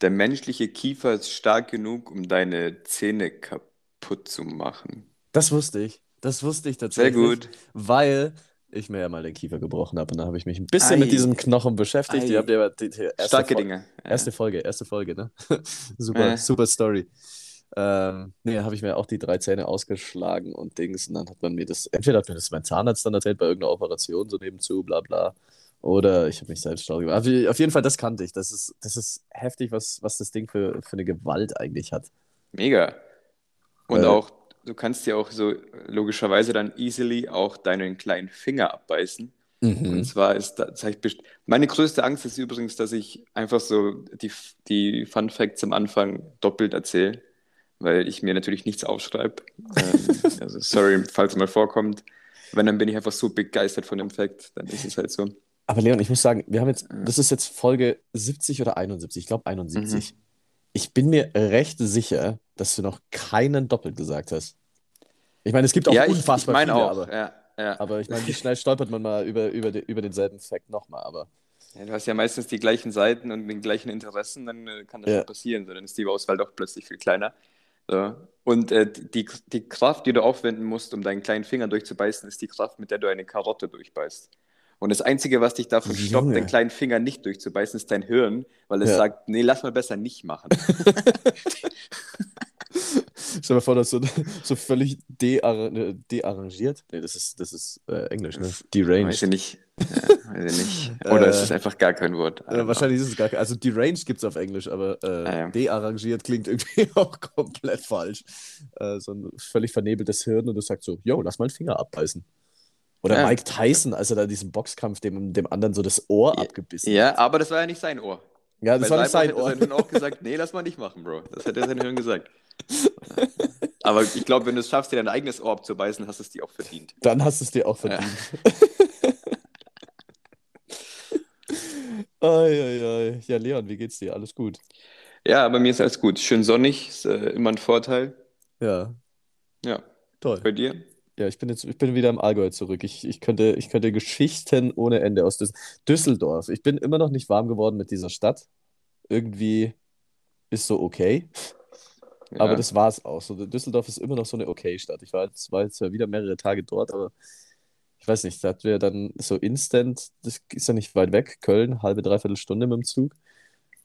der menschliche Kiefer ist stark genug, um deine Zähne kaputt zu machen. Das wusste ich. Das wusste ich Sehr tatsächlich. gut. Weil ich mir ja mal den Kiefer gebrochen habe und da habe ich mich ein bisschen Ei. mit diesem Knochen beschäftigt. Ei. Habt ja die, die erste, Starke Fol- Dinge. Ja. erste Folge, erste Folge, ne? super, Äh. super Story. Ähm, nee, habe ich mir auch die drei Zähne ausgeschlagen und Dings. Und dann hat man mir das, entweder hat mir das mein Zahnarzt dann erzählt bei irgendeiner Operation, so nebenzu, bla bla. Oder ich habe mich selbst schlau gemacht. Auf auf jeden Fall, das kannte ich. Das ist, das ist heftig, was, was das Ding für, für eine Gewalt eigentlich hat. Mega. Und Äh. auch, du kannst dir auch so logischerweise dann easily auch deinen kleinen Finger abbeißen. Mhm. Und zwar ist da, meine größte Angst ist übrigens, dass ich einfach so die, die Fun Facts am Anfang doppelt erzähle, weil ich mir natürlich nichts aufschreibe. ähm, also sorry, falls es mal vorkommt. Wenn, dann bin ich einfach so begeistert von dem Fact, dann ist es halt so. Aber Leon, ich muss sagen, wir haben jetzt, das ist jetzt Folge 70 oder 71, ich glaube 71. Ich bin mir recht sicher, dass du noch keinen doppelt gesagt hast. Ich meine, es gibt auch ja, ich, ich unfassbar meine viele, auch. aber, Ja, ja. aber ich meine, wie schnell stolpert man mal über, über, den, über denselben Fact nochmal, aber Ja, du hast ja meistens die gleichen Seiten und den gleichen Interessen, dann äh, kann das Ja. passieren. So, dann ist die Auswahl doch plötzlich viel kleiner. So. Und äh, die, die Kraft, die du aufwenden musst, um deinen kleinen Finger durchzubeißen, ist die Kraft, mit der du eine Karotte durchbeißt. Und das Einzige, was dich davon stoppt, Junge. den kleinen Finger nicht durchzubeißen, ist dein Hirn, weil es Ja. sagt, nee, lass mal besser nicht machen. stell dir vor, dass so, so völlig äh, dearrangiert. Nee, das ist, das ist äh, Englisch, ne? Weiß Deranged. ich nicht. Ja, weiß ich nicht. Oder es Äh, ist einfach gar kein Wort. Äh, wahrscheinlich ist es gar kein. Also deranged gibt es auf Englisch, aber äh, Ah, ja. dearrangiert klingt irgendwie auch komplett falsch. Äh, so ein völlig vernebeltes Hirn und du sagst so, yo, lass mal einen Finger abbeißen. Oder Ja. Mike Tyson, als er da diesen Boxkampf dem, dem anderen so das Ohr Ja, abgebissen Ja, hat. aber das war ja nicht sein Ohr. Ja, das Bei war nicht sein Ohr. sein Hirn auch gesagt, nee, lass mal nicht machen, Bro. Das hätte sein Hirn gesagt. Aber ich glaube, wenn du es schaffst, dir dein eigenes Ohr abzubeißen, hast du es dir auch verdient. Dann hast du es dir auch Ja. verdient. Ei, ei, ei. Ja, Leon, wie geht's dir? Alles gut? Ja, bei mir ist alles gut. Schön sonnig, ist äh, immer ein Vorteil. Ja, Ja, toll. bei dir? Ja, ich bin jetzt, ich bin wieder im Allgäu zurück. Ich, ich könnte, ich könnte Geschichten ohne Ende aus Düs Düsseldorf. Ich bin immer noch nicht warm geworden mit dieser Stadt. Irgendwie ist so okay, Ja. aber das war es auch. So, Düsseldorf ist immer noch so eine okay Stadt. Ich war jetzt, war jetzt wieder mehrere Tage dort, aber ich weiß nicht, da hatten wir dann so instant, das ist ja nicht weit weg, Köln, halbe, dreiviertel Stunde mit dem Zug.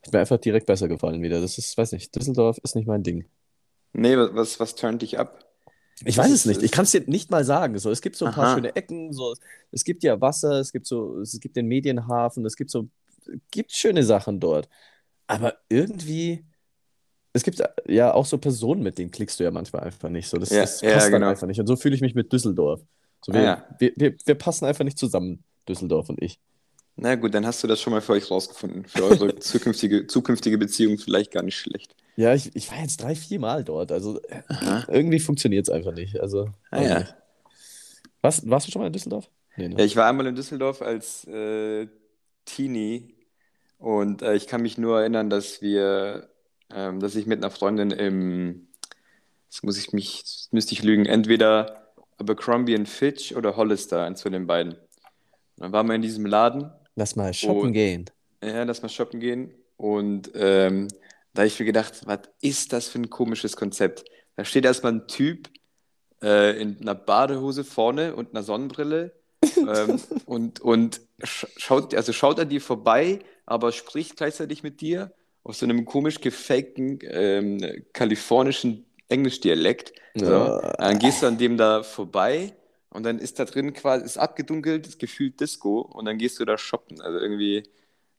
Hat mir einfach direkt besser gefallen wieder. Das ist, weiß nicht, Düsseldorf ist nicht mein Ding. Nee, was, was, was turnt dich ab? Ich weiß es nicht. Ich kann es dir nicht mal sagen. So, es gibt so ein paar Aha. schöne Ecken. So, es gibt ja Wasser, es gibt so, es gibt den Medienhafen, es gibt so, gibt schöne Sachen dort. Aber irgendwie, es gibt ja auch so Personen, mit denen klickst du ja manchmal einfach nicht. So, das, Ja, das ja, passt dann genau. einfach nicht. Und so fühle ich mich mit Düsseldorf. So, wir, Ah, ja. wir, wir, wir passen einfach nicht zusammen, Düsseldorf und ich. Na gut, dann hast du das schon mal für euch rausgefunden. Für eure zukünftige, zukünftige Beziehung vielleicht gar nicht schlecht. Ja, ich, ich war jetzt drei, vier Mal dort. Also Aha. irgendwie funktioniert es einfach nicht. Also, Ah, ja. nicht. Was, warst du schon mal in Düsseldorf? Nee, ne? Ja, ich war einmal in Düsseldorf als äh, Teenie und äh, ich kann mich nur erinnern, dass wir, ähm, dass ich mit einer Freundin im, jetzt muss ich mich, müsste ich lügen, entweder Abercrombie Fitch oder Hollister, eins von den beiden. Und dann waren wir in diesem Laden, Lass mal shoppen Oh. gehen. ja, lass mal shoppen gehen und ähm, da habe ich mir gedacht, was ist das für ein komisches Konzept? Da steht erstmal ein Typ äh, in einer Badehose vorne und einer Sonnenbrille ähm, und, und sch schaut, also schaut an dir vorbei, aber spricht gleichzeitig mit dir auf so einem komisch gefakten ähm, kalifornischen Englischdialekt. So. Ja. Dann gehst du an dem da vorbei und dann ist da drin quasi, ist abgedunkelt, ist gefühlt Disco und dann gehst du da shoppen. Also irgendwie,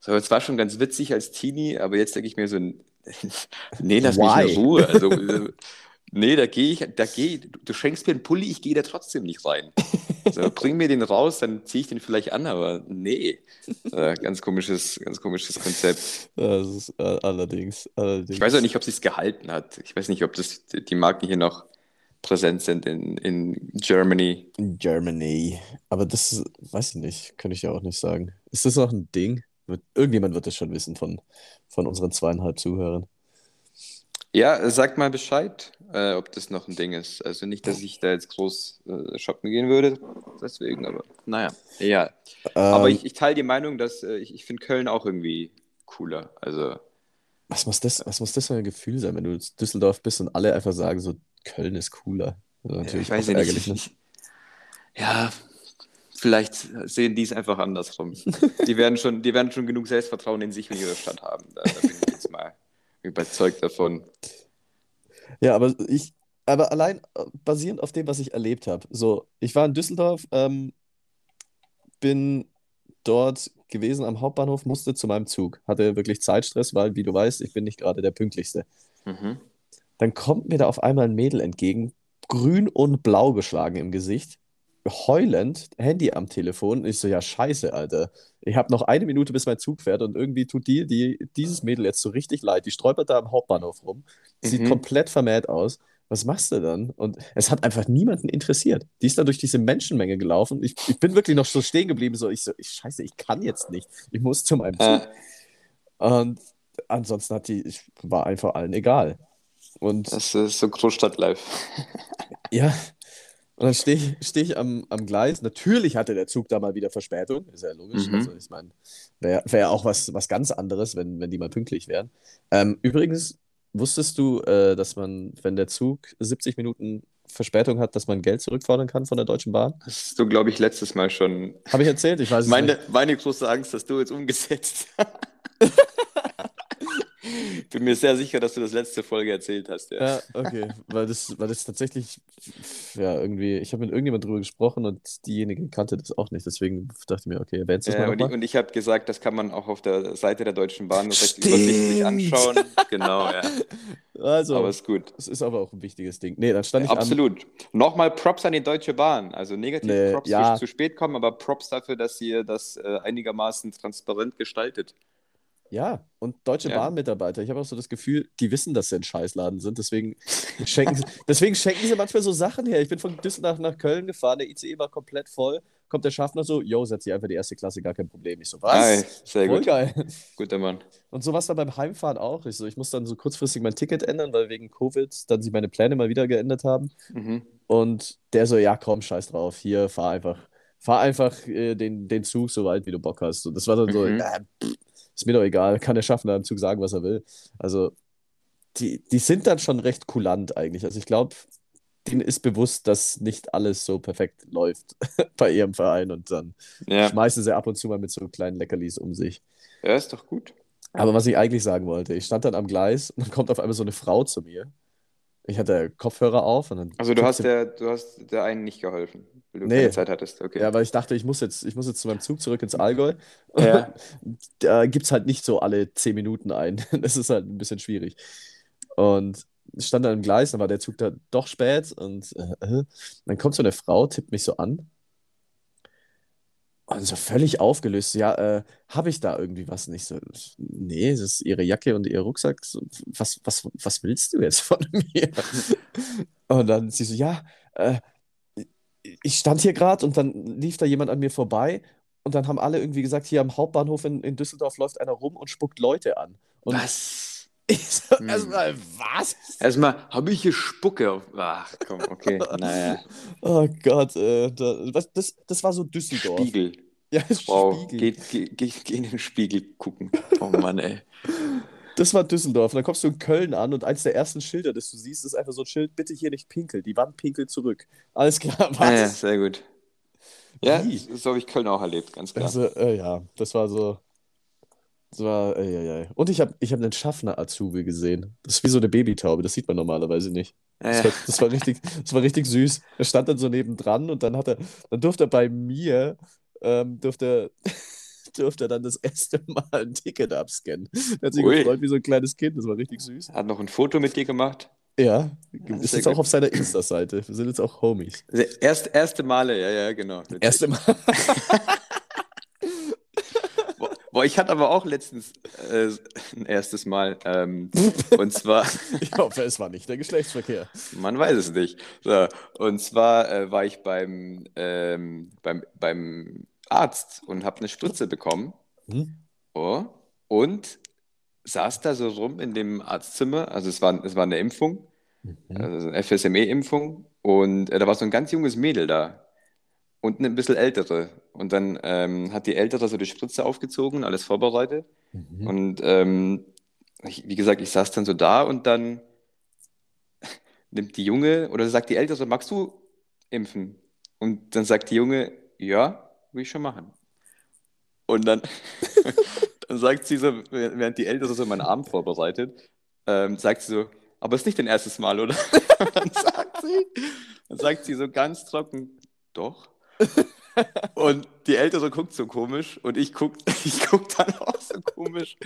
so, es war schon ganz witzig als Teenie, aber jetzt denke ich mir so, nee, lass mich Why? in Ruhe. Also, nee, da gehe ich, da gehe du, du schenkst mir einen Pulli, ich gehe da trotzdem nicht rein. So, bring mir den raus, dann ziehe ich den vielleicht an, aber nee. Äh, ganz komisches, ganz komisches Konzept. Das ist äh, allerdings, allerdings. Ich weiß auch nicht, ob sie es gehalten hat. Ich weiß nicht, ob das die Marken hier noch präsent sind in, in Germany. In Germany. Aber das weiß ich nicht, kann ich ja auch nicht sagen. Ist das auch ein Ding? Irgendjemand wird das schon wissen von, von unseren zweieinhalb Zuhörern. Ja, sag mal Bescheid, äh, ob das noch ein Ding ist. Also nicht, dass ich da jetzt groß äh, shoppen gehen würde, deswegen, aber naja, ja. Aber Ähm, ich, ich teile die Meinung, dass äh, ich, ich finde Köln auch irgendwie cooler. Also Was muss das, was muss das für ein Gefühl sein, wenn du in Düsseldorf bist und alle einfach sagen, so Köln ist cooler? Also Ja, natürlich ich weiß ja nicht. ne? Ja, vielleicht sehen die es einfach andersrum. Die werden schon, die werden schon genug Selbstvertrauen in sich und ihre Stadt haben. Da, da bin ich jetzt mal überzeugt davon. Ja, aber ich, aber allein äh, basierend auf dem, was ich erlebt habe. So, ich war in Düsseldorf, ähm, bin dort gewesen am Hauptbahnhof, musste zu meinem Zug. Hatte wirklich Zeitstress, weil, wie du weißt, ich bin nicht gerade der Pünktlichste. Mhm. Dann kommt mir da auf einmal ein Mädel entgegen, grün und blau geschlagen im Gesicht, heulend, Handy am Telefon. Ich so, ja, scheiße, Alter. Ich habe noch eine Minute, bis mein Zug fährt und irgendwie tut die, die dieses Mädel jetzt so richtig leid. Die stolpert da am Hauptbahnhof rum, sieht Mhm. komplett vermählt aus. Was machst du dann? Und es hat einfach niemanden interessiert. Die ist da durch diese Menschenmenge gelaufen. Ich, ich bin wirklich noch so stehen geblieben, so, ich so, ich, scheiße, ich kann jetzt nicht. Ich muss zu meinem Zug. Ja, Und ansonsten hat die, ich, war einfach allen egal. Und das ist so Großstadt-Life. ja, und dann stehe ich, steh ich am, am Gleis. Natürlich hatte der Zug da mal wieder Verspätung, ist ja logisch. Mhm. Also ich meine, wäre wär auch was, was ganz anderes, wenn, wenn die mal pünktlich wären. Ähm, übrigens, wusstest du, äh, dass man, wenn der Zug 70 Minuten Verspätung hat, dass man Geld zurückfordern kann von der Deutschen Bahn? Das hast du, glaube ich, letztes Mal schon. Habe ich erzählt? Ich weiß es Meine, nicht. meine große Angst hast du jetzt umgesetzt. Bin mir sehr sicher, dass du das letzte Folge erzählt hast. Ja. Ja, okay. Weil das, weil das tatsächlich, ja, irgendwie, ich habe mit irgendjemand drüber gesprochen und diejenige kannte das auch nicht. Deswegen dachte ich mir, okay, erwähnst du das Ja, mal und ich, nochmal? und ich habe gesagt, das kann man auch auf der Seite der Deutschen Bahn recht Stimmt. übersichtlich anschauen. Genau, ja. Also, Aber ist gut. es ist aber auch ein wichtiges Ding. Nee, dann stand Ja, ich absolut. Nochmal Props an die Deutsche Bahn. Also negativ Nee, Props ja. zu spät kommen, aber Props dafür, dass ihr das äh, einigermaßen transparent gestaltet. Ja, und Deutsche Ja. Bahn-Mitarbeiter, ich habe auch so das Gefühl, die wissen, dass sie ein Scheißladen sind. Deswegen schenken, sie, deswegen schenken sie manchmal so Sachen her. Ich bin von Düsseldorf nach Köln gefahren, der ICE war komplett voll. Kommt der Schaffner so, yo, setz dich einfach die erste Klasse, gar kein Problem. Ich so, was? Ei, sehr Voll gut. geil. Guter Mann. Und so war es dann beim Heimfahren auch. Ich, so, ich muss dann so kurzfristig mein Ticket ändern, weil wegen Covid dann sie meine Pläne mal wieder geändert haben. Mhm. Und der so, ja, komm, scheiß drauf, hier, fahr einfach, fahr einfach äh, den, den Zug so weit, wie du Bock hast. Und das war dann so, Mhm. äh, pff, ist mir doch egal, kann der Schaffner im Zug sagen, was er will. Also, die, die sind dann schon recht kulant eigentlich. Also, ich glaube, denen ist bewusst, dass nicht alles so perfekt läuft bei ihrem Verein und dann Ja. schmeißen sie ab und zu mal mit so kleinen Leckerlis um sich. ja, ist doch gut. Aber was ich eigentlich sagen wollte, ich stand dann am Gleis und dann kommt auf einmal so eine Frau zu mir. Ich hatte Kopfhörer auf und dann Also du hast der, du hast der einen nicht geholfen, weil du Nee. keine Zeit hattest. Okay. Ja, weil ich dachte, ich muss jetzt, ich muss jetzt zu meinem Zug zurück ins Allgäu. Ja. Da gibt es halt nicht so alle zehn Minuten ein. Das ist halt ein bisschen schwierig. Und ich stand dann im Gleis, dann war der Zug da doch spät und äh, äh. dann kommt so eine Frau, tippt mich so an und so völlig aufgelöst. Ja, äh, habe ich da irgendwie was nicht so? Nee, das ist ihre Jacke und ihr Rucksack. So, was, was, was willst du jetzt von mir? Und dann sie so, ja, äh, ich stand hier gerade und dann lief da jemand an mir vorbei und dann haben alle irgendwie gesagt, hier am Hauptbahnhof in, in Düsseldorf läuft einer rum und spuckt Leute an. Und Was? Ich so, Hm. erstmal, was? Erstmal, habe ich hier Spucke auf. Ach komm, okay. Naja. Oh Gott, äh, da, was, das, das war so Düsseldorf. Spiegel. Ja, das Wow. Spiegel. Geht, geht, geht, geh in den Spiegel gucken. Oh Mann, ey. Das war Düsseldorf. Und dann kommst du in Köln an und eins der ersten Schilder, das du siehst, ist einfach so ein Schild, bitte hier nicht pinkeln. Die Wand pinkelt zurück. Alles klar, Ah, ja, was? sehr gut. Ja, Wie? so habe ich Köln auch erlebt, ganz klar. Also, äh, ja, das war so. Das war, äh, ja, ja. Und ich habe ich hab einen Schaffner-Azubi gesehen. Das ist wie so eine Babytaube, das sieht man normalerweise nicht. Das war, das war richtig, das war richtig süß. Er stand dann so nebendran und dann hat er, dann durfte er bei mir, ähm, durfte, durfte er dann das erste Mal ein Ticket abscannen. Er hat sich Ui. gefreut wie so ein kleines Kind, das war richtig süß. Hat noch ein Foto mit dir gemacht. Ja, Ja, ist jetzt auch auf seiner Insta-Seite. Wir sind jetzt auch Homies. Erst, erste Male, ja, ja, genau. Erste Mal. Boah, ich hatte aber auch letztens äh, ein erstes Mal. Ähm, und zwar, Ich hoffe, es war nicht der Geschlechtsverkehr. man weiß es nicht. So, und zwar äh, war ich beim, ähm, beim, beim Arzt und habe eine Spritze bekommen. Hm? Oh, und saß da so rum in dem Arztzimmer. Also es war, es war eine Impfung, Mhm. also eine FSME-Impfung. Und äh, da war so ein ganz junges Mädel da. Und eine ein bisschen ältere. Und dann ähm, hat die Ältere so die Spritze aufgezogen, alles vorbereitet. Mhm. Und ähm, ich, wie gesagt, ich saß dann so da und dann nimmt die Junge oder sagt die Ältere so, magst du impfen? Und dann sagt die Junge, ja, will ich schon machen. Und dann, dann sagt sie so, während die Ältere so meinen Arm vorbereitet, ähm, sagt sie so, aber ist nicht dein erstes Mal, oder? dann sagt sie, dann sagt sie so ganz trocken, doch. Und die Ältere guckt so komisch und ich guck, ich guck dann auch so komisch.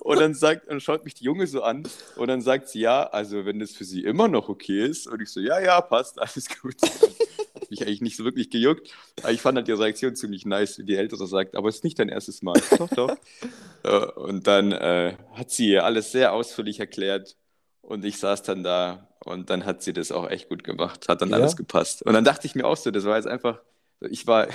Und dann sagt, und schaut mich die Junge so an und dann sagt sie, ja, also wenn das für sie immer noch okay ist. Und ich so, ja, ja, passt, alles gut. Hat mich eigentlich nicht so wirklich gejuckt. Aber ich fand halt die Reaktion ziemlich nice, wie die Ältere sagt, aber es ist nicht dein erstes Mal. doch, doch. Äh, und dann äh, hat sie alles sehr ausführlich erklärt und ich saß dann da und dann hat sie das auch echt gut gemacht, hat dann Ja? alles gepasst. Und dann dachte ich mir auch so, das war jetzt einfach, ich war,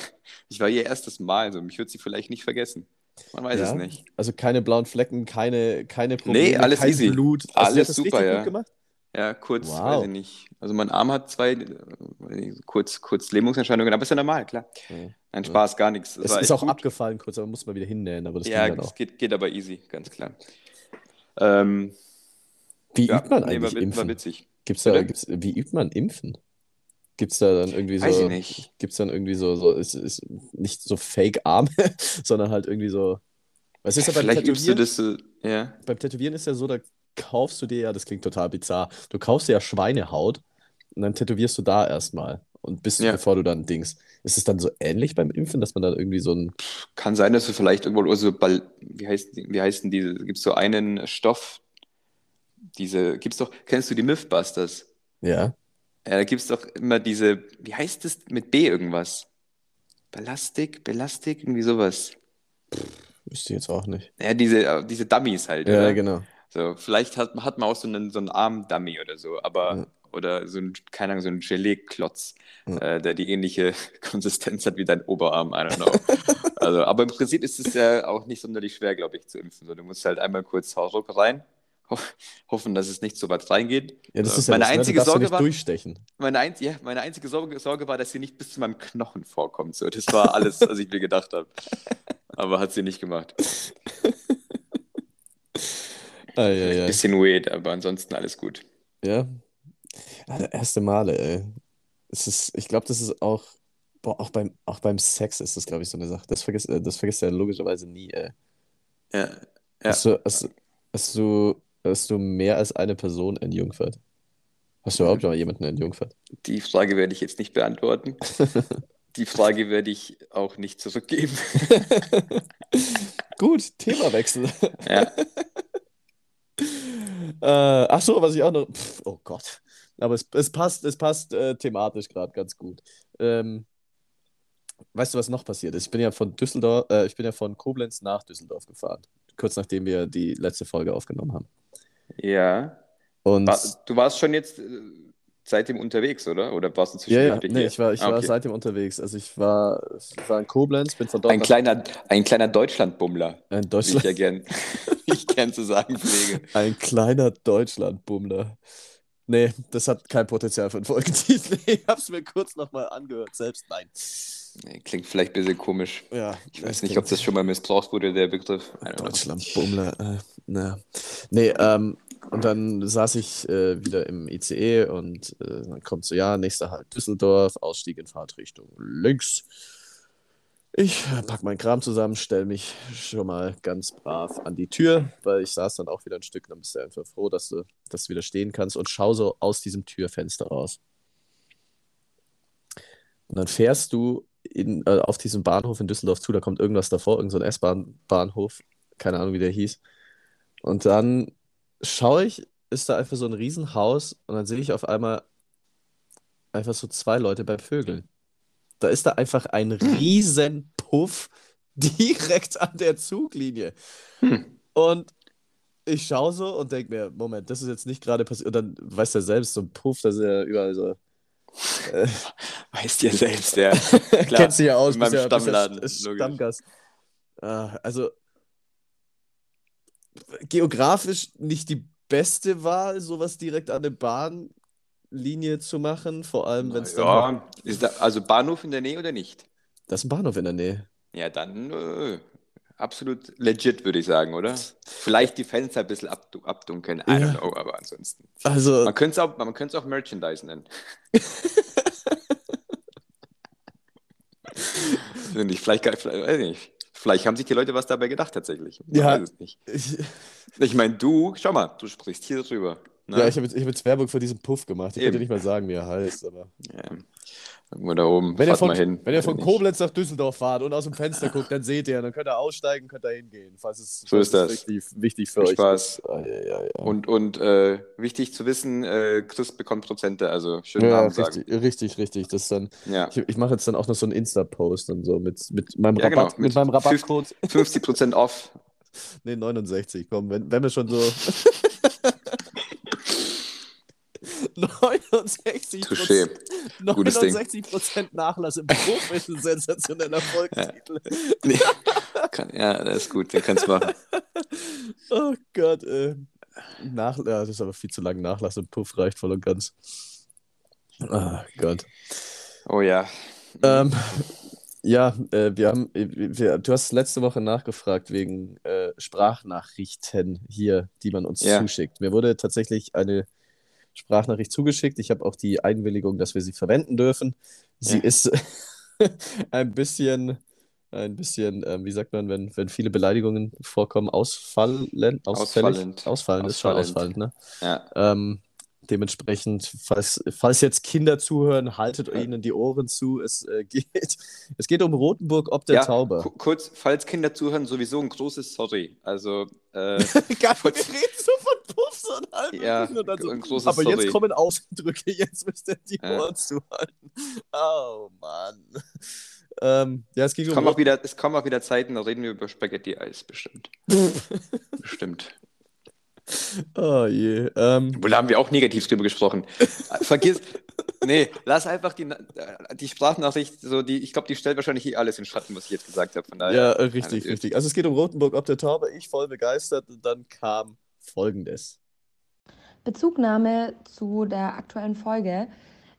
ich war ihr erstes Mal, so mich wird sie vielleicht nicht vergessen. Man weiß es Ja? nicht. Also keine blauen Flecken, keine, keine Probleme, Nee, alles kein easy. Blut. Also Alles super, ja. gut gemacht? Ja, kurz, Wow. weiß ich nicht. Also mein Arm hat zwei, kurz, kurz Lähmungserscheinungen, aber ist ja normal, klar. Ja. Ein Spaß, gar nichts. Das Es war ist auch gut. abgefallen kurz, aber muss man wieder hinnähen, aber das Ja, ging es geht, geht aber easy, ganz klar. Ähm, Wie ja, übt man nee, war, eigentlich wit- war Impfen? witzig. Gibt's da, gibt's, wie übt man Impfen? Gibt's da dann irgendwie Weiß so, ich nicht. gibt's dann irgendwie so, so ist, ist nicht so Fake-Arme, sondern halt irgendwie so. Was ist ja beim Vielleicht übst du das so, ja. Beim Tätowieren ist ja so, da kaufst du dir ja, das klingt total bizarr, du kaufst dir ja Schweinehaut und dann tätowierst du da erstmal. Und bis, Ja. bevor du dann Dings. Ist es dann so ähnlich beim Impfen, dass man dann irgendwie so ein. Kann sein, dass du vielleicht irgendwo, also wie heißt, wie heißt denn diese, gibt es so einen Stoff, diese, gibt's doch, kennst du die Mythbusters? Ja. Ja, da gibt es doch immer diese, wie heißt das mit B irgendwas? Ballastik, Belastik, irgendwie sowas. Wüsste ich jetzt auch nicht. Ja, diese, äh, diese Dummies halt, Ja, oder? genau. So, vielleicht hat, hat man auch so einen, so einen Arm-Dummy oder so, aber, Ja. oder so ein, keine Ahnung, so ein Gelee-Klotz, Ja. äh, der die ähnliche Konsistenz hat wie dein Oberarm, I don't know. also, aber im Prinzip ist es ja auch nicht sonderlich schwer, glaube ich, zu impfen. So, du musst halt einmal kurz Hauruck rein, ho hoffen, dass es nicht so weit reingeht. Ja, das Äh, ist ja meine das, ne? Einzige ja Sorge nicht war, durchstechen. meine, einz ja, meine einzige Sorge, Sorge war, dass sie nicht bis zu meinem Knochen vorkommt. So, das war alles, was ich mir gedacht habe. Aber hat sie nicht gemacht. Ah, ja, ja. Bisschen weird, aber ansonsten alles gut. Ja. Der erste Male, ey. Es ist, ich glaube, das ist auch, boah, auch beim, auch beim Sex ist das, glaube ich, so eine Sache. Das vergisst, äh, das vergisst du ja logischerweise nie, ey. Ja, ja. Hast du, hast, hast du, hast du mehr als eine Person entjungfert? Hast du überhaupt mal jemanden entjungfert? Die Frage werde ich jetzt nicht beantworten. Die Frage werde ich auch nicht zurückgeben. Gut, Themawechsel. Ja, Äh, ach so, was ich auch noch. Pff, oh Gott. Aber es, es passt, es passt äh, thematisch gerade ganz gut. Ähm, weißt du, was noch passiert ist? Ich bin ja von Düsseldorf, äh, ich bin ja von Koblenz nach Düsseldorf gefahren. Kurz nachdem wir die letzte Folge aufgenommen haben. Ja. Und War, du warst schon jetzt äh, seitdem unterwegs, oder? Oder warst du ja, zwischendurch ja, wieder nee, hier? ich war, ich Ah, war okay. seitdem unterwegs. Also ich war, ich war in Koblenz, bin von dort Ein kleiner, ein kleiner Deutschlandbummler, in wie ich Deutschland. ja gern, ich gern zu sagen pflege. Ein kleiner Deutschlandbummler. Nee, das hat kein Potenzial für einen Folgentitel. Ich hab's mir kurz nochmal angehört. Selbst nein. Klingt vielleicht ein bisschen komisch. Ja, Ich weiß nicht, ob das schon mal missbraucht wurde, der Begriff. Know. Deutschlandbummler. Äh, na. Nee, ähm, und dann saß ich äh, wieder im ICE und äh, dann kommt so, ja, nächster Halt Düsseldorf, Ausstieg in Fahrtrichtung links. Ich pack meinen Kram zusammen, stelle mich schon mal ganz brav an die Tür, weil ich saß dann auch wieder ein Stück, dann bist du einfach froh, dass du, dass du wieder stehen kannst und schau so aus diesem Türfenster raus. Und dann fährst du in, äh, auf diesem Bahnhof in Düsseldorf zu, da kommt irgendwas davor, irgend so S-Bahn-Bahnhof, keine Ahnung, wie der hieß. Und dann schaue ich, ist da einfach so ein Riesenhaus und dann sehe ich auf einmal einfach so zwei Leute beim Vögeln. Da ist da einfach ein riesen Puff direkt an der Zuglinie. Hm. Und ich schaue so und denke mir, Moment, das ist jetzt nicht gerade passiert. Und dann du ja selbst, so ein Puff, das ist ja überall so. Äh, Weißt ihr selbst, ja. Kennst du ja aus, in meinem ja, ja Stammladen, St- logisch. Stammgast. Ah, also geografisch nicht die beste Wahl, sowas direkt an der Bahnlinie zu machen, vor allem wenn es dann. Ja, ist da, also Bahnhof in der Nähe oder nicht? Da ist ein Bahnhof in der Nähe. Ja, dann, äh, absolut legit, würde ich sagen, oder? Vielleicht die Fenster ein bisschen abdu abdunkeln, I Ja. don't know, aber ansonsten. Also, Man könnte es auch, man auch Merchandise nennen. Finde ich, vielleicht, vielleicht, weiß ich nicht. vielleicht haben sich die Leute was dabei gedacht tatsächlich. Man Ja. weiß es nicht. ich, Ich meine, du, schau mal, du sprichst hier drüber. Ne? ja, ich habe jetzt, ich hab jetzt Werbung für diesen Puff gemacht. Ich könnte Eben. nicht mal sagen, wie er heißt, aber. Ja. Irgendwo da oben. Wenn ihr von, hin. wenn ihr von Nicht. Koblenz nach Düsseldorf fahrt und aus dem Fenster guckt, dann seht ihr, dann könnt ihr aussteigen, könnt ihr hingehen, falls es, So ist das. es wichtig, wichtig für Viel euch Spaß. Ah, ja, ja, ja. Und, und äh, wichtig zu wissen, äh, Chris bekommt Prozente, also schönen ja, Namen sagen. richtig, richtig, richtig. Das dann, ich ich mache jetzt dann auch noch so einen Insta-Post und so mit, mit meinem genau, Rabatt, mit, mit meinem Rabattcode. 50% off. Nee, 69, komm, wenn, wenn wir schon so. 69 Touché. Gutes Ding. 69% Nachlass im Beruf ist ein sensationeller Erfolgstitel. Nee. Kann, ja, das ist gut, den kannst du machen. Oh Gott, äh. Nach, ja, das ist aber viel zu lang. Nachlass im Puff reicht voll und ganz. Ah Gott. Oh ja. Ähm, ja, äh, wir haben, äh, wir, du hast letzte Woche nachgefragt wegen äh, Sprachnachrichten hier, die man uns Ja. zuschickt. Mir wurde tatsächlich eine Sprachnachricht zugeschickt. Ich habe auch die Einwilligung, dass wir sie verwenden dürfen. Sie Ja. ist ein bisschen, ein bisschen, ähm, wie sagt man, wenn, wenn viele Beleidigungen vorkommen, ausfallend, ausfällig, Ausfallend. ausfallend, ist schon Ausfallend. ausfallend, ne? Ja. Ähm, dementsprechend, falls, falls jetzt Kinder zuhören, haltet ihnen die Ohren zu. Es, äh, geht, es geht um Rotenburg ob der ja, Tauber. ku- kurz, falls Kinder zuhören, sowieso ein großes Sorry. Also, äh, Geil, wir reden so von Puffs und allem Ja, und so, ein großes Aber Sorry. jetzt kommen Ausdrücke, jetzt müsst ihr die Ja. Ohren zuhalten. Oh Mann. Ähm, ja, es ging es, um kommen auch wieder, es kommen auch wieder Zeiten, da reden wir über Spaghetti-Eis, bestimmt. bestimmt. Oh je. Ähm, Wohl da haben wir auch negativ drüber gesprochen. Vergiss. Nee, lass einfach die, die Sprachnachricht, so die, ich glaube, die stellt wahrscheinlich hier alles in Schatten, was ich jetzt gesagt habe. Von daher. ja, äh, richtig, gut. richtig. Also es geht um Rotenburg ob der Tauber. Ich voll begeistert und dann kam folgendes. Bezugnahme zu der aktuellen Folge.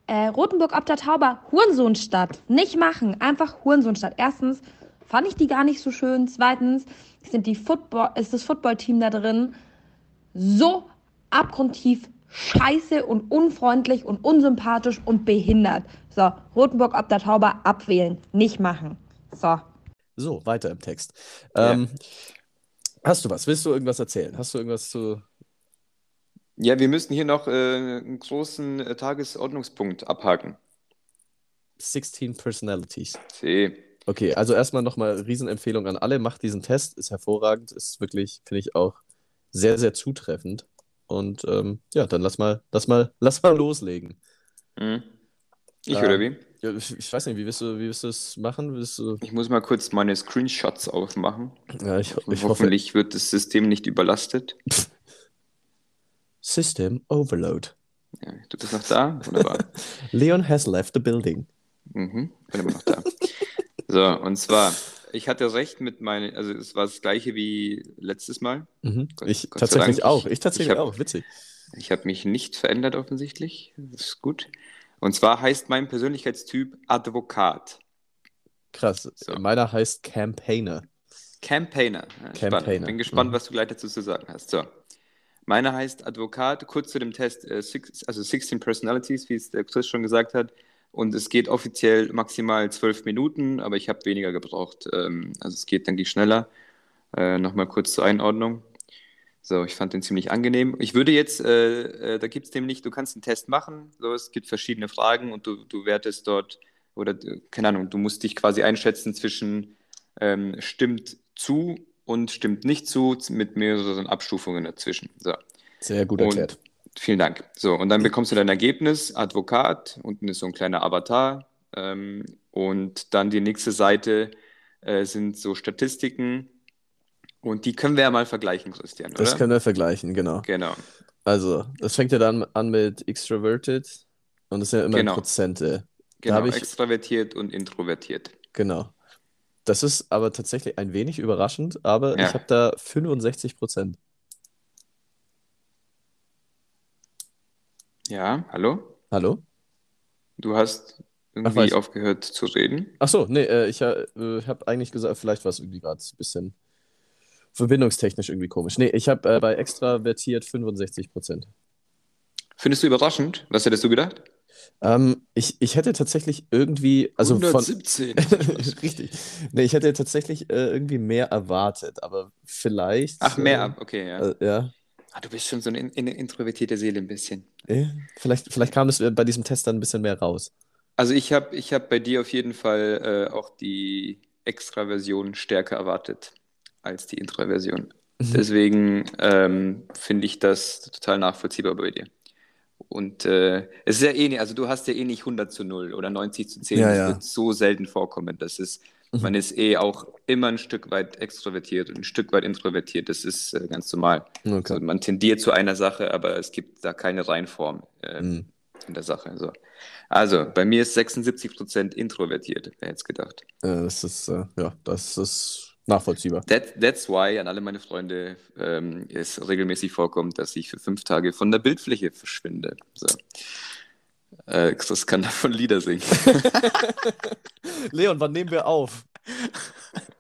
Äh, Rotenburg ob der Tauber, Hurensohnstadt. Nicht machen, einfach Hurensohnstadt. Erstens fand ich die gar nicht so schön. Zweitens sind die Football, ist das Footballteam da drin so abgrundtief scheiße und unfreundlich und unsympathisch und behindert. So, Rotenburg ob der Tauber abwählen, nicht machen. So. So, weiter im Text. Ja. Ähm, Hast du was? Willst du irgendwas erzählen? Hast du irgendwas zu. Ja, wir müssen hier noch äh, einen großen äh, Tagesordnungspunkt abhaken. 16 Personalities. See. Okay, also erstmal nochmal Riesenempfehlung an alle. Macht diesen Test, ist hervorragend, ist wirklich, finde ich auch sehr, sehr zutreffend. Und ähm, ja, dann lass mal, lass mal, lass mal loslegen. Hm. Ich Ähm, oder wie? Ja, ich, weiß nicht, wie willst du, wie willst du es machen? Du, Ich muss mal kurz meine Screenshots aufmachen. ja, ich, ich hoffe. Hoffentlich wird das System nicht überlastet. System Overload. Ja, tut das noch da? Wunderbar. Leon has left the building. Mhm, bin immer noch da. So, und zwar, ich hatte recht mit meinen, also es war das gleiche wie letztes Mal. Mhm. Gott- Ich Gott tatsächlich auch. Ich tatsächlich Ich hab- auch. Witzig. Ich habe mich nicht verändert offensichtlich. Das ist gut. Und zwar heißt mein Persönlichkeitstyp Advokat. Krass. So. Meiner heißt Campaigner. Campaigner. Ja. Campaigner. Bin gespannt, Mhm. was du gleich dazu zu sagen hast. So. Meiner heißt Advokat. Kurz zu dem Test, äh, six, also 16 Personalities, wie es der Chris schon gesagt hat. Und es geht offiziell maximal 12 Minuten, aber ich habe weniger gebraucht. Ähm, also es geht, denke ich, schneller. Äh, Nochmal kurz zur Einordnung. So, ich fand den ziemlich angenehm. Ich würde jetzt, äh, äh, da gibt es nämlich, du kannst einen Test machen. So, es gibt verschiedene Fragen und du, du wertest dort, oder äh, keine Ahnung, du musst dich quasi einschätzen zwischen ähm, stimmt zu und stimmt nicht zu, mit mehreren Abstufungen dazwischen. So. Sehr gut Und- erklärt. Vielen Dank. So, und dann bekommst du dein Ergebnis, Advokat, unten ist so ein kleiner Avatar. Ähm, und dann die nächste Seite äh, sind so Statistiken. Und die können wir ja mal vergleichen, Christian, Das oder? können wir vergleichen, genau. Genau. Also, das fängt ja dann an mit Extroverted und das sind ja immer Genau. Prozente. Genau, ich- extravertiert und introvertiert. Genau. Das ist aber tatsächlich ein wenig überraschend, aber Ja. ich habe da 65 Prozent. Ja, hallo? Hallo? Du hast irgendwie weiß. aufgehört zu reden. Ach so, nee, äh, ich äh, habe eigentlich gesagt, vielleicht war es irgendwie gerade ein bisschen verbindungstechnisch irgendwie komisch. Nee, ich habe äh, bei extravertiert 65%. Findest du überraschend? Was hättest du gedacht? Ähm, ich, ich hätte tatsächlich irgendwie, also von, 117. richtig. Nee, ich hätte tatsächlich äh, irgendwie mehr erwartet, aber vielleicht. Ach, mehr, okay, ja. Äh, ja. Ah, du bist schon so eine, in- eine introvertierte Seele ein bisschen. Eh, Vielleicht, vielleicht kam das äh, bei diesem Test dann ein bisschen mehr raus. Also ich habe ich hab bei dir auf jeden Fall äh, auch die Extraversion stärker erwartet als die Introversion. Mhm. Deswegen ähm, finde ich das total nachvollziehbar bei dir. Und äh, es ist ja eh nicht, also du hast ja eh nicht 100 zu 0 oder 90 zu 10. Ja, das ja. wird so selten vorkommen. Das ist, Mhm. man ist eh auch immer ein Stück weit extrovertiert und ein Stück weit introvertiert. Das ist äh, ganz normal. Okay. Also man tendiert zu einer Sache, aber es gibt da keine Reihenform äh, Mhm. in der Sache. So. Also, bei mir ist 76% introvertiert, wer hätte es gedacht. Äh, das ist, äh, ja, das ist nachvollziehbar. That, that's why an alle meine Freunde ähm, es regelmäßig vorkommt, dass ich für fünf Tage von der Bildfläche verschwinde. So. Äh, Chris kann davon Lieder singen. Leon, wann nehmen wir auf?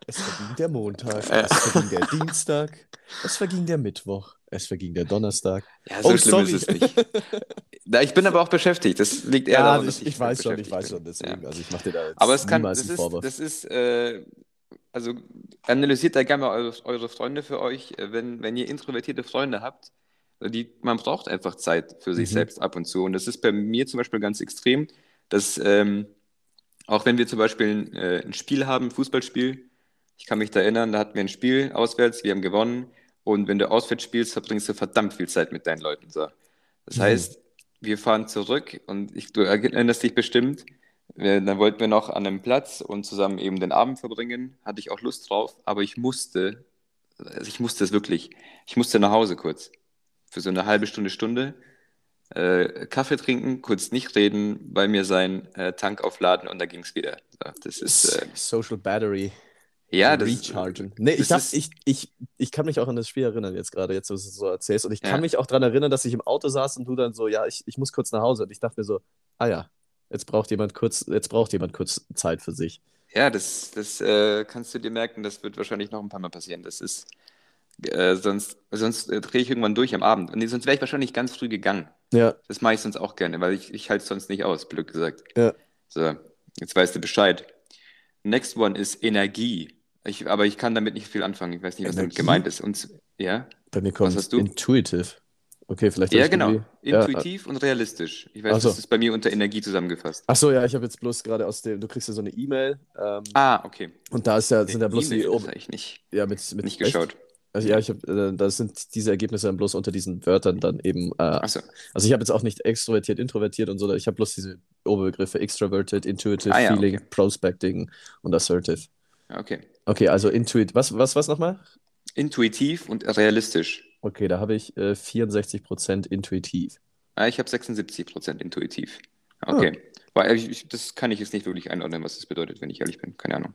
Es verging der Montag, es verging der Dienstag, es verging der Mittwoch, es verging der Donnerstag. Ja, so Oh, schlimm sorry. ist es nicht. Na, ich bin aber auch beschäftigt. Das liegt eher Ja, daran, ich, dass ich weiß schon, ich weiß schon, deswegen. Ja. Also ich mache dir da jetzt Aber es kann, das ist, das ist, äh, also analysiert da gerne mal eure, eure Freunde für euch, äh, wenn, wenn ihr introvertierte Freunde habt. Die, man braucht einfach Zeit für sich Mhm. selbst ab und zu. Und das ist bei mir zum Beispiel ganz extrem, dass ähm, auch wenn wir zum Beispiel ein, äh, ein Spiel haben, ein Fußballspiel, ich kann mich da erinnern, da hatten wir ein Spiel auswärts, wir haben gewonnen. Und wenn du auswärts spielst, verbringst du verdammt viel Zeit mit deinen Leuten. So. Das Mhm. heißt, wir fahren zurück und ich, du erinnerst dich bestimmt, dann wollten wir noch an einem Platz und zusammen eben den Abend verbringen. Hatte ich auch Lust drauf, aber ich musste, also ich musste es wirklich. Ich musste nach Hause kurz. Für so eine halbe Stunde, Stunde. Äh, Kaffee trinken, kurz nicht reden, bei mir sein, äh, Tank aufladen und da ging es wieder. Das ist, äh, Social Battery. ja, das Rechargen. Nee, ich, hab, ist- ich, ich, ich kann mich auch an das Spiel erinnern, jetzt gerade, jetzt, wo du es so erzählst. Und ich kann Ja. mich auch daran erinnern, dass ich im Auto saß und du dann so, ja, ich, ich muss kurz nach Hause. Und ich dachte mir so, ah ja, jetzt braucht jemand kurz, jetzt braucht jemand kurz Zeit für sich. Ja, das, das äh, kannst du dir merken, das wird wahrscheinlich noch ein paar Mal passieren. Das ist, äh, sonst, sonst äh, drehe ich irgendwann durch am Abend. Und sonst wäre ich wahrscheinlich ganz früh gegangen. Ja, Das mache ich sonst auch gerne, weil ich, ich halte es sonst nicht aus, blöd gesagt. Ja. So, jetzt weißt du Bescheid. Next one ist Energie. Ich, aber ich kann damit nicht viel anfangen. Ich weiß nicht, was damit Energie? gemeint ist. Und, ja, bei mir kommt hast du? Intuitive. Okay, vielleicht. ja, genau. irgendwie- Ja, Intuitiv und realistisch. Ich weiß, so. das ist bei mir unter Energie zusammengefasst. Ach so, ja, ich habe jetzt bloß gerade aus dem, du kriegst ja so eine E-Mail ähm, Ah, okay. und da ist ja, sind ja bloß die habe ich nicht, ja, mit, mit nicht echt? Also ja, ich habe, äh, da sind diese Ergebnisse dann bloß unter diesen Wörtern dann eben, äh, Achso. also ich habe jetzt auch nicht extrovertiert, introvertiert und so, ich habe bloß diese Oberbegriffe extroverted, intuitive, Ah ja, feeling, okay. prospecting und assertive. Okay. Okay, also intuit, was, was, was nochmal? Intuitiv und realistisch. Okay, da habe ich äh, 64% intuitiv. Ah, ich habe 76% intuitiv. Okay. Weil ich, ich, das kann ich jetzt nicht wirklich einordnen, was das bedeutet, wenn ich ehrlich bin. Keine Ahnung.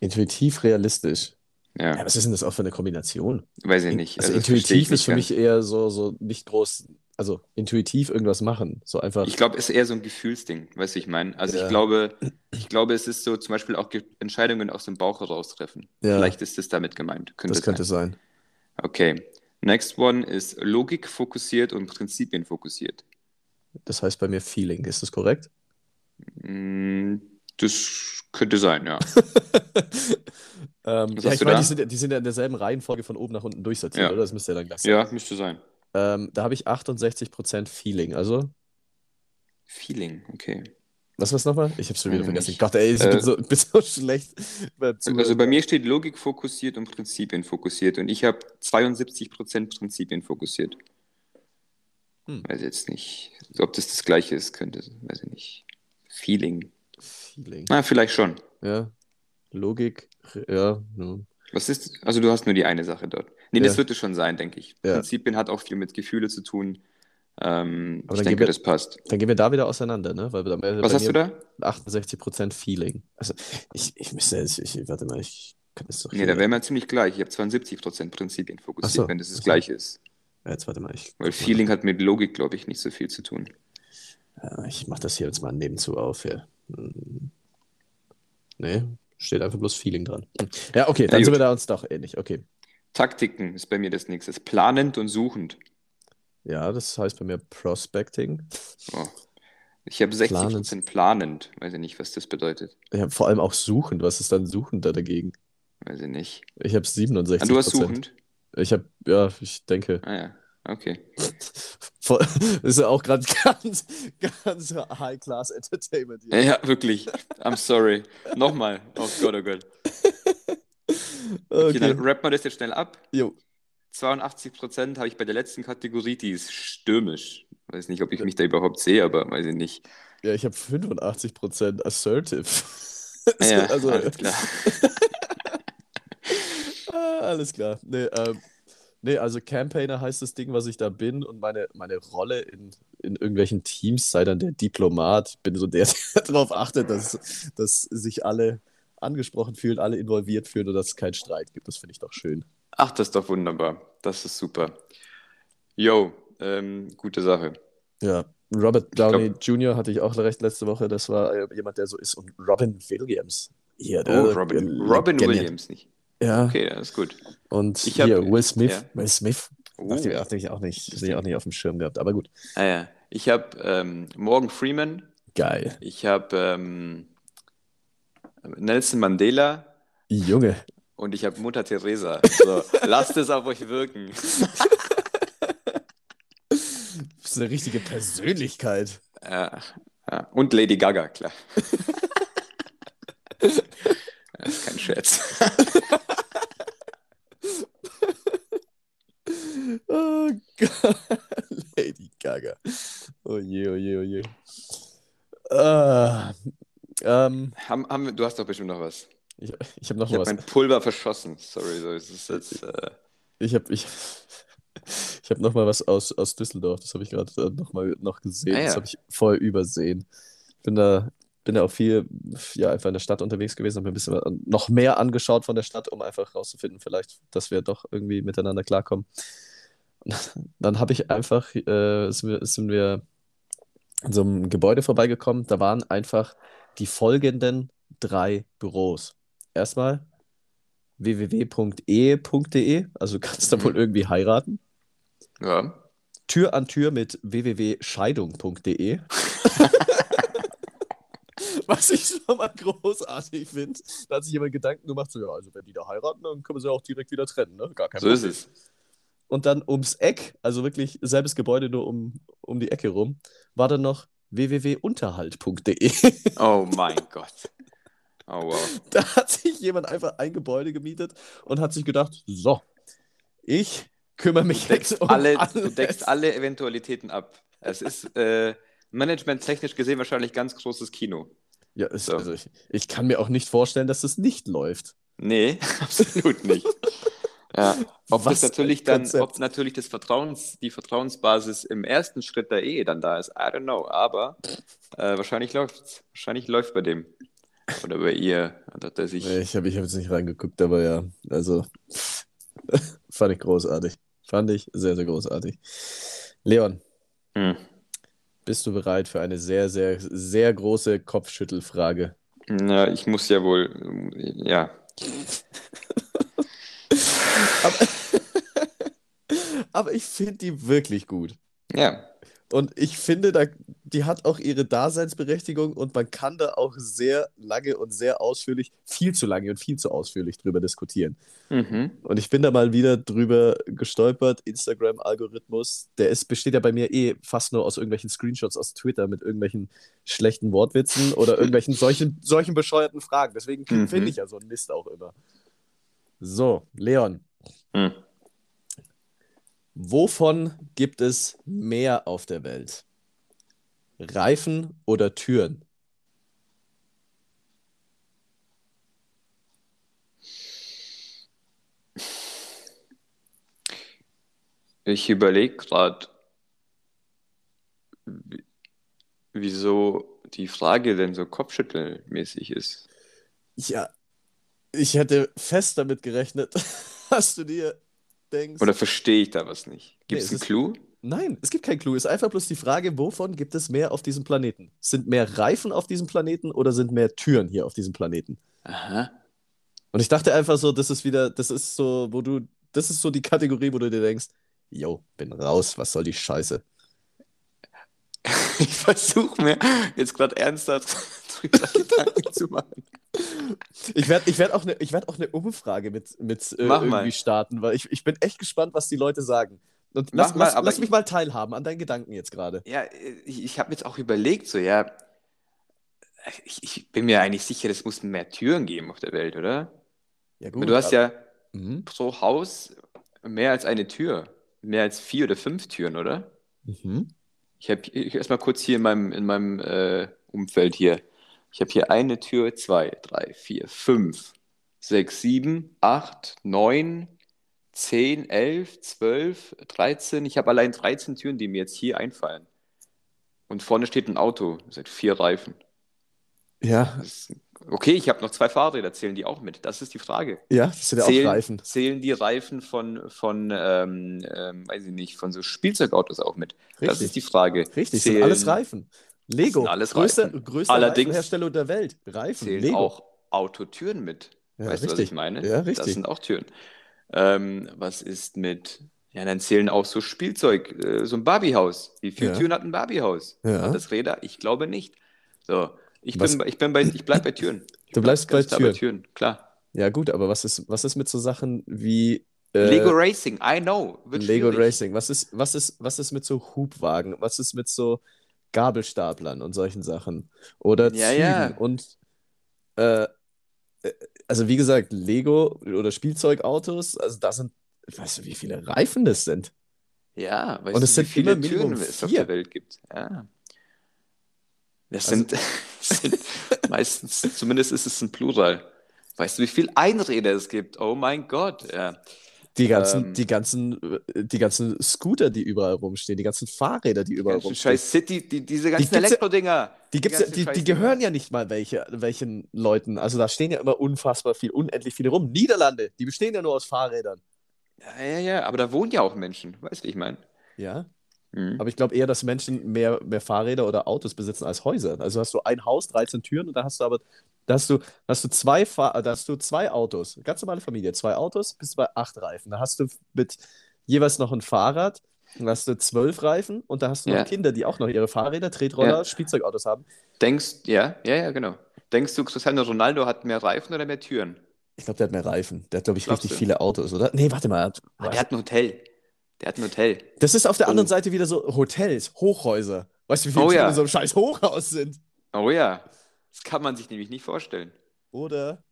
Intuitiv realistisch. Ja, Ja, was ist denn das auch für eine Kombination? weiß ich nicht. Also, verstehe intuitiv ist für nicht mich eher so, so nicht groß, also intuitiv irgendwas machen. So einfach. ganz. Ich glaube, es ist eher so ein Gefühlsding, weißt du, ich meine. Also Ja. ich glaube, ich glaube, es ist so zum Beispiel auch Ge Entscheidungen aus dem Bauch heraus treffen. Ja. Vielleicht ist das damit gemeint. Könnte das könnte sein. sein. Okay. Next one ist Logik fokussiert und Prinzipien fokussiert. Das heißt bei mir Feeling. Ist das korrekt? Mm, Das könnte sein, ja. ähm, ja, ich meine, die sind, ja- die sind ja in derselben Reihenfolge von oben nach unten durchsortiert, Ja. oder? Das müsste ja dann gleich sein. Ja, müsste sein. Ähm, da habe ich 68% Feeling. Also, Feeling, okay. was war es nochmal? Ich habe es schon wieder ich vergessen. nicht. Gott, ey, ich Äh, bin, so, bin so schlecht. Also bei mir steht Logik fokussiert und Prinzipien fokussiert und ich habe 72% Prinzipien fokussiert. Hm. Weiß jetzt nicht, ob das das gleiche ist, könnte, weiß ich nicht. Feeling. Feeling. Na, vielleicht schon. Ja. Logik, ja. ja. Was ist, also du hast nur die eine Sache dort. Nee, das Ja. wird es schon sein, denke ich. Ja. Prinzipien hat auch viel mit Gefühle zu tun. Ähm, Aber ich denke, wir- das passt. Dann gehen wir da wieder auseinander, ne? Weil bei, bei Was hast mir du da? 68% Feeling. Also, ich, ich müsste, ich, ich, warte mal, ich kann das doch Nee, da wären wir ziemlich gleich. Ich habe 72% Prinzipien fokussiert, so. wenn das das so. gleiche ist. Ja, Jetzt warte mal, ich, Weil Feeling hat mit Logik, glaube ich, nicht so viel zu tun. Ja, ich mache das hier jetzt mal nebenzu auf. Ja. Hm. Nee, steht einfach bloß Feeling dran. Ja, okay, dann gut. sind wir da uns doch ähnlich. Okay. Taktiken ist bei mir das nächste. Planend und suchend. Ja, das heißt bei mir Prospecting. Oh. Ich habe 60% planend. Weiß ich nicht, was das bedeutet. Ja, vor allem auch suchend. Was ist dann suchend da dagegen? Weiß ich nicht. Ich habe 67%. Ah, du hast suchend? Ich habe, ja, ich denke. Ah ja, okay. Voll, das ist ja auch gerade ganz, ganz High-Class Entertainment hier. Ja, wirklich. I'm sorry. Nochmal. Oh Gott, oh Gott. Okay, Okay. dann rappen wir das jetzt schnell ab. Jo. 82% habe ich bei der letzten Kategorie, die ist stürmisch. Weiß nicht, ob ich mich da überhaupt sehe, aber weiß ich nicht. Ja, ich habe 85% assertive. Ja, also, alles klar. Ah, alles klar. Nee, ähm, nee, also Campaigner heißt das Ding, was ich da bin und meine, meine Rolle in, in irgendwelchen Teams sei dann der Diplomat. Ich bin so der, der darauf achtet, dass, dass sich alle angesprochen fühlen, alle involviert fühlen und dass es keinen Streit gibt. Das finde ich doch schön. Ach, das ist doch wunderbar. Das ist super. Yo, ähm, gute Sache. Ja, Robert Downey glaub- Jr. hatte ich auch recht letzte Woche. Das war äh, jemand, der so ist. Und Robin Williams. Der Oh, Robin. Robin Williams nicht. Ja, Okay, das ist gut. und Ich hab- hier Will Smith. ja. Will Smith. Oh. Dachte, ich- auch nicht. Hatte ich auch nicht auf dem Schirm gehabt. Aber gut. Ah ja. Ich habe ähm, Morgan Freeman, Geil. ich habe ähm, Nelson Mandela Junge. und ich habe Mutter Teresa. So, lasst es auf euch wirken. Das ist eine richtige Persönlichkeit. Ja, ja. Und Lady Gaga, klar. Das ist kein Scherz. Oh Gott. Lady Gaga. Oh je, oh je, oh je. Ah, ähm, Haben, haben, wir- du hast doch bestimmt noch was. ich ich habe noch Ich mal habe was. mein Pulver verschossen. Sorry, so ist es jetzt. Äh, Ich habe ich, ich hab noch mal was aus, aus Düsseldorf. Das habe ich gerade äh, noch mal noch gesehen. Ah, ja. Das habe ich voll übersehen. Bin da, bin da auch viel, ja, einfach in der Stadt unterwegs gewesen, habe mir ein bisschen noch mehr angeschaut von der Stadt, um einfach rauszufinden, vielleicht, dass wir doch irgendwie miteinander klarkommen. Dann habe ich einfach, äh, sind wir, in so einem Gebäude vorbeigekommen. Da waren einfach die folgenden drei Büros. Erstmal www.ehe.de, also du kannst da Mhm. wohl irgendwie heiraten. ja. Tür an Tür mit www.scheidung.de. Was ich schon mal großartig finde. Da hat sich jemand Gedanken gemacht, so, ja, also wenn die da heiraten, dann können wir sie auch direkt wieder trennen, ne? Gar kein So ist Problem. es. Und dann ums Eck, also wirklich selbes Gebäude, nur um, um die Ecke rum, war dann noch www.unterhalt.de. Oh mein Gott. Oh wow. Da hat sich jemand einfach ein Gebäude gemietet und hat sich gedacht, so, ich kümmere mich Du jetzt um alle, du alles. deckst alle Eventualitäten ab. Es ist äh, managementtechnisch gesehen wahrscheinlich ganz großes Kino. Ja, es, So. also ich, ich kann mir auch nicht vorstellen, dass das nicht läuft. Nee, absolut nicht. Ja, ob Was das natürlich dann, ob natürlich das Vertrauens, die Vertrauensbasis im ersten Schritt der Ehe dann da ist, I don't know, aber äh, wahrscheinlich läuft's. Wahrscheinlich läuft bei dem. Oder bei ihr. Oder dass ich, habe ich hab jetzt nicht reingeguckt, aber ja, also fand ich großartig. Fand ich sehr, sehr großartig. Leon, hm. bist du bereit für eine sehr, sehr, sehr große Kopfschüttelfrage? Ja, ich muss ja wohl, ja. Aber, aber ich finde die wirklich gut. Ja, Und ich finde, da, die hat auch ihre Daseinsberechtigung und man kann da auch sehr lange und sehr ausführlich, viel zu lange und viel zu ausführlich drüber diskutieren. mhm. Und ich bin da mal wieder drüber gestolpert. Instagram-Algorithmus, der ist, besteht ja bei mir eh fast nur aus irgendwelchen Screenshots aus Twitter mit irgendwelchen schlechten Wortwitzen oder irgendwelchen solchen, solchen bescheuerten Fragen. Deswegen Mhm. finde ich ja so einen Mist auch immer. So, Leon, Hm. wovon gibt es mehr auf der Welt? Reifen oder Türen? Ich überlege gerade, wieso die Frage denn so kopfschüttelmäßig ist. Ja, ich hätte fest damit gerechnet, dass du dir denkst. Oder verstehe ich da was nicht? Gibt Nee, es einen Clou? Nein, es gibt kein Clou. Es ist einfach bloß die Frage, wovon gibt es mehr auf diesem Planeten? Sind mehr Reifen auf diesem Planeten oder sind mehr Türen hier auf diesem Planeten? Aha. Und ich dachte einfach so, das ist wieder, das ist so, wo du das ist so die Kategorie, wo du dir denkst, yo, bin raus, was soll die Scheiße? Ich versuche mir jetzt gerade ernsthaft Gedanken zu machen. Ich werde ich werd auch, eine, werd auch eine Umfrage mit, mit äh, irgendwie mal. starten, weil ich, ich bin echt gespannt, was die Leute sagen. Und lass, mal, lass, aber lass mich ich- mal teilhaben an deinen Gedanken jetzt gerade. Ja, ich, ich habe jetzt auch überlegt, so, ja, ich, ich bin mir eigentlich sicher, es muss mehr Türen geben auf der Welt, oder? Ja, Aber du hast ja Mhm. pro Haus mehr als eine Tür. Mehr als vier oder fünf Türen, oder? Mhm. Ich habe erstmal kurz hier in meinem, in meinem äh, Umfeld hier. Ich habe hier eine Tür, zwei, drei, vier, fünf, sechs, sieben, acht, neun, zehn, elf, zwölf, dreizehn. Ich habe allein 13 Türen, die mir jetzt hier einfallen. Und vorne steht ein Auto, seit vier Reifen. Ja, Das ist, okay, ich habe noch zwei Fahrräder, zählen die auch mit? Das ist die Frage. ja, das sind ja auch Zählen, Reifen. zählen die Reifen von, von ähm, ähm, weiß ich nicht, von so Spielzeugautos auch mit? Das Richtig. ist die Frage. Richtig, zählen, sind alles Reifen. Lego, alles größte, Reifen. größte Allerdings Reifenhersteller der Welt. Reifen, Zählen Lego. auch Autotüren mit. Ja, weißt du, was richtig. ich meine? Ja, Das richtig. sind auch Türen. Ähm, was ist mit, ja, dann zählen auch so Spielzeug, äh, so ein Barbiehaus. Wie viele Ja. Türen hat ein Barbiehaus? Ja. Hat das Räder? Ich glaube nicht. So, ich Was- bin, bei- ich bin bei, ich bleib bei Türen. Ich Du bleib bleibst bei ganz klar Türen. Türen, klar. Ja, gut, aber was ist, was ist mit so Sachen wie äh, Lego Racing, I know. Lego schwierig. Racing? Was ist, was, ist, was ist mit so Hubwagen? Was ist mit so Gabelstaplern und solchen Sachen? Oder Ja, Zügen ja. und äh, äh, also wie gesagt, Lego oder Spielzeugautos, also da sind, weißt du, wie viele Reifen das sind? Ja, weißt Und du, es wie sind viele immer Minimum Türen es auf der Welt gibt? Ja. Das Also- sind, sind meistens, zumindest ist es ein Plural. Weißt du, wie viele Einräder es gibt? Oh mein Gott. Ja. Die ganzen, Ähm. die ganzen, äh, die ganzen Scooter, die überall rumstehen, die ganzen Fahrräder, die überall rumstehen. scheiß City, die, diese ganzen ja- Elektrodinger. Die, gibt's die, die Scheißdinger. gehören ja nicht mal welche, welchen Leuten. Also da stehen ja immer unfassbar viel, unendlich viele rum. Niederlande, die bestehen ja nur aus Fahrrädern. Ja, ja, ja, aber da wohnen ja auch Menschen. Weißt du, ich meine? Ja. Mhm. Aber ich glaube eher, dass Menschen mehr, mehr Fahrräder oder Autos besitzen als Häuser. Also hast du ein Haus, 13 Türen und da hast du aber, da hast du, hast du zwei Fahr da hast du zwei Autos. Ganz normale Familie, zwei Autos, bist du bei acht Reifen. Da hast du mit jeweils noch ein Fahrrad, dann hast du zwölf Reifen und da hast du noch Ja. Kinder, die auch noch ihre Fahrräder, Tretroller, Ja. Spielzeugautos haben. Denkst, ja, ja, ja, genau. Denkst du, Cristiano Ronaldo hat mehr Reifen oder mehr Türen? Ich glaube, der hat mehr Reifen. Der hat, glaube ich, Glaubst richtig du? viele Autos, oder? Nee, warte mal. Ah, der hat ein Hotel. Der hat ein Hotel. das ist auf der Oh. anderen Seite wieder so Hotels, Hochhäuser. Weißt du, wie viele Oh ja. in so einem scheiß Hochhaus sind? Oh ja. Das kann man sich nämlich nicht vorstellen. Oder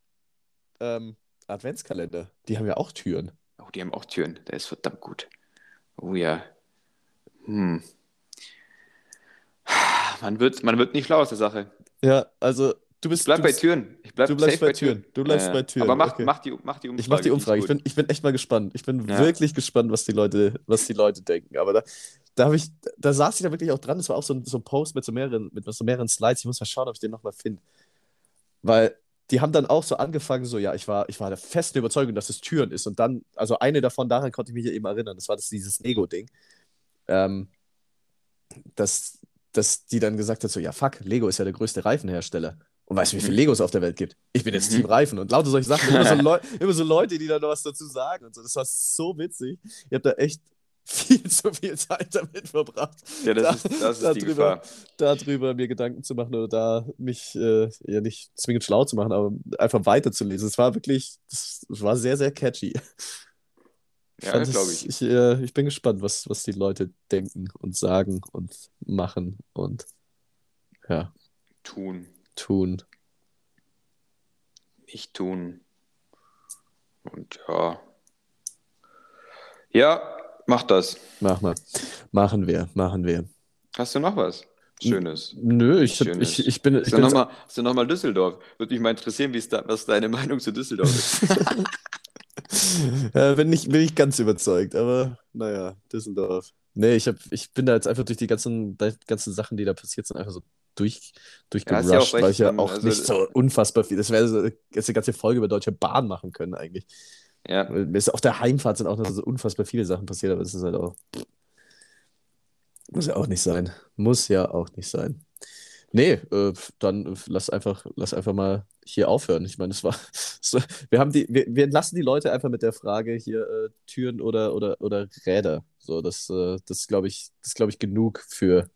ähm, Adventskalender. Die haben ja auch Türen. Oh, die haben auch Türen. Der ist verdammt gut. Oh ja. Hm. Man wird, man wird nicht schlau aus der Sache. Ja, also du bist. Bleib du bei bist, Türen. Ich bleib du bleibst safe bei Türen. Du bleibst Ja, bei. Türen, Aber mach, okay. mach, die, mach die Umfrage. Ich mach die Umfrage. Ich bin, ich bin echt mal gespannt. Ich bin Ja. wirklich gespannt, was die Leute, was die Leute denken. Aber da, da habe ich, da saß ich da wirklich auch dran. Das war auch so ein, so ein Post mit so mehreren, mit so mehreren Slides. Ich muss mal schauen, ob ich den nochmal finde. Weil die haben dann auch so angefangen, so, ja, ich war, ich war der festen Überzeugung, dass es Türen ist. Und dann, also eine davon, daran konnte ich mich ja eben erinnern, das war das, dieses Lego-Ding. Ähm, dass, dass die dann gesagt hat, so, ja, fuck, Lego ist ja der größte Reifenhersteller. Und weißt du, wie viele Legos auf der Welt gibt? Ich bin jetzt Mhm. Team Reifen und lauter solche Sachen. Immer so, Leu immer so Leute, die dann noch was dazu sagen und so. Das war so witzig. Ich habe da echt viel zu viel Zeit damit verbracht, Ja, das da- ist, das ist die darüber- Gefahr. darüber mir Gedanken zu machen oder da mich äh, ja nicht zwingend schlau zu machen, aber einfach weiterzulesen. Es war wirklich, das war sehr, sehr catchy. Ja, fand glaube ich. Ich, äh, ich bin gespannt, was, was die Leute denken und sagen und machen und ja, Tun, tun. nicht tun. Und ja. Ja, mach das. Mach mal. Machen wir, machen wir. Hast du noch was Schönes? Nö, ich, hab, Schönes. ich, ich bin. Ich Hast du bin nochmal noch mal Düsseldorf? Würde mich mal interessieren, wie ist da, was deine Meinung zu Düsseldorf ist. äh, bin, nicht, bin nicht ganz überzeugt, aber naja, Düsseldorf. Nee, ich, hab, ich bin da jetzt einfach durch die ganzen, die ganzen Sachen, die da passiert sind, einfach so durch, Ja, hast ja durchgerusht, weil ich ja auch also- nicht so unfassbar viel. Das wäre so jetzt eine ganze Folge über Deutsche Bahn machen können, eigentlich. ja, auf der Heimfahrt sind auch noch so unfassbar viele Sachen passiert, aber das ist halt auch. Muss ja auch nicht sein. Muss ja auch nicht sein. Nee, äh, dann äh, lass einfach, lass einfach mal hier aufhören. Ich meine, es war. So, wir haben die, wir, wir entlassen die Leute einfach mit der Frage hier äh, Türen oder, oder, oder Räder. So, das, äh, das glaube ich, das glaube ich genug für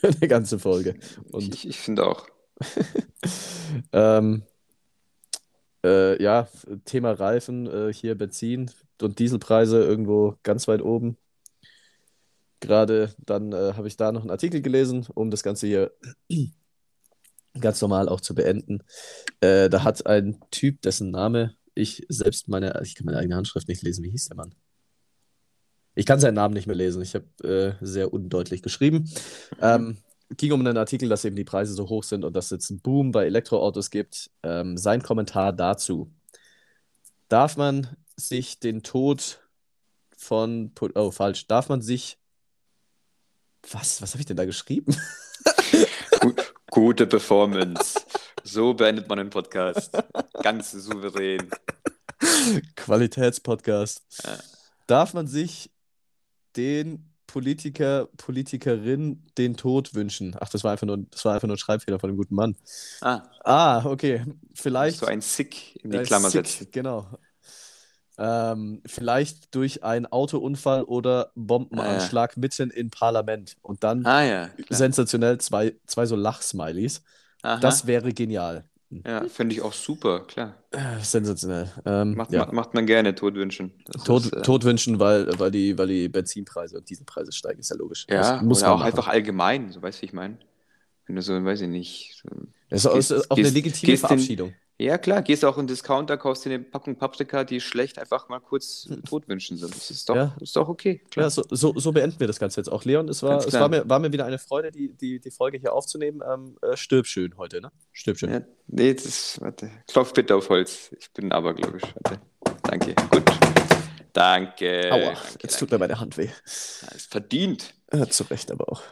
eine ganze Folge. Und Ich, ich finde auch. ähm, äh, ja, Thema Reifen, äh, hier Benzin und Dieselpreise irgendwo ganz weit oben. Gerade dann äh, habe ich da noch einen Artikel gelesen, um das Ganze hier ganz normal auch zu beenden. Äh, da hat ein Typ, dessen Name ich selbst meine, ich kann meine eigene Handschrift nicht lesen. Wie hieß der Mann? Ich kann seinen Namen nicht mehr lesen. Ich habe äh, sehr undeutlich geschrieben. Ähm, ging um einen Artikel, dass eben die Preise so hoch sind und dass es jetzt einen Boom bei Elektroautos gibt. Ähm, sein Kommentar dazu. Darf man sich den Tod von, oh falsch, darf man sich, was, was habe ich denn da geschrieben? Gut, gute Performance. So beendet man einen Podcast. Ganz souverän. Qualitätspodcast. Ja. Darf man sich den Politiker, Politikerin den Tod wünschen? Ach, das war einfach nur, das war einfach nur ein Schreibfehler von dem guten Mann. Ah, Ah, okay. Vielleicht. so ein Sick in die Klammer sick, setzen. Genau. Ähm, vielleicht durch einen Autounfall oder Bombenanschlag mitten im Parlament. Und dann Ah ja, sensationell zwei, zwei so Lachsmileys. Das wäre genial. Ja, finde ich auch super, klar. Äh, Sensationell. Ähm, Macht, ja. macht, man gerne, Todwünschen. Das Tod, ist, äh, Tod wünschen, weil, weil, die, weil die Benzinpreise und Dieselpreise steigen, ist ja logisch. Ja, muss, muss man auch machen. einfach allgemein, so weißt du, wie ich meine. Wenn du so, weiß ich nicht. So, Das ist auch, gehst- auch eine legitime gehst den- Verabschiedung. Ja, klar, gehst auch in den Discounter, kaufst dir eine Packung Paprika, die schlecht einfach mal kurz Todwünschen sind. Das ist doch, Ja. ist doch okay, klar. Ja, so, so, so beenden wir das Ganze jetzt auch. Leon, es war, es war, mir, war mir wieder eine Freude, die, die, die Folge hier aufzunehmen. Ähm, äh, stirb schön heute, ne? Stirb schön. Ja, nee, das ist, warte, klopf bitte auf Holz. Ich bin abergläubisch. Warte. Danke, gut. Danke. Aua, danke, jetzt tut danke. mir meine Hand weh. Ja, ist verdient. Äh, zu Recht aber auch.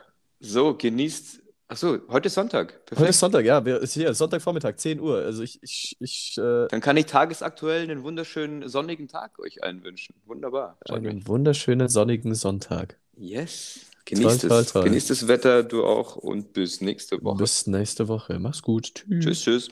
So, genießt. Achso, heute ist Sonntag. Perfekt. Heute ist Sonntag, ja. Wir, ist hier, Sonntagvormittag, 10 Uhr. Also ich, ich, ich äh, Dann kann ich tagesaktuell einen wunderschönen sonnigen Tag euch allen wünschen. Wunderbar. Freut mich. einen wunderschönen sonnigen Sonntag. Yes. Genießt Toll, toll, es. toll. Genießt das Wetter, du auch und bis nächste Woche. Bis nächste Woche. Mach's gut. Tschüss. Tschüss, tschüss.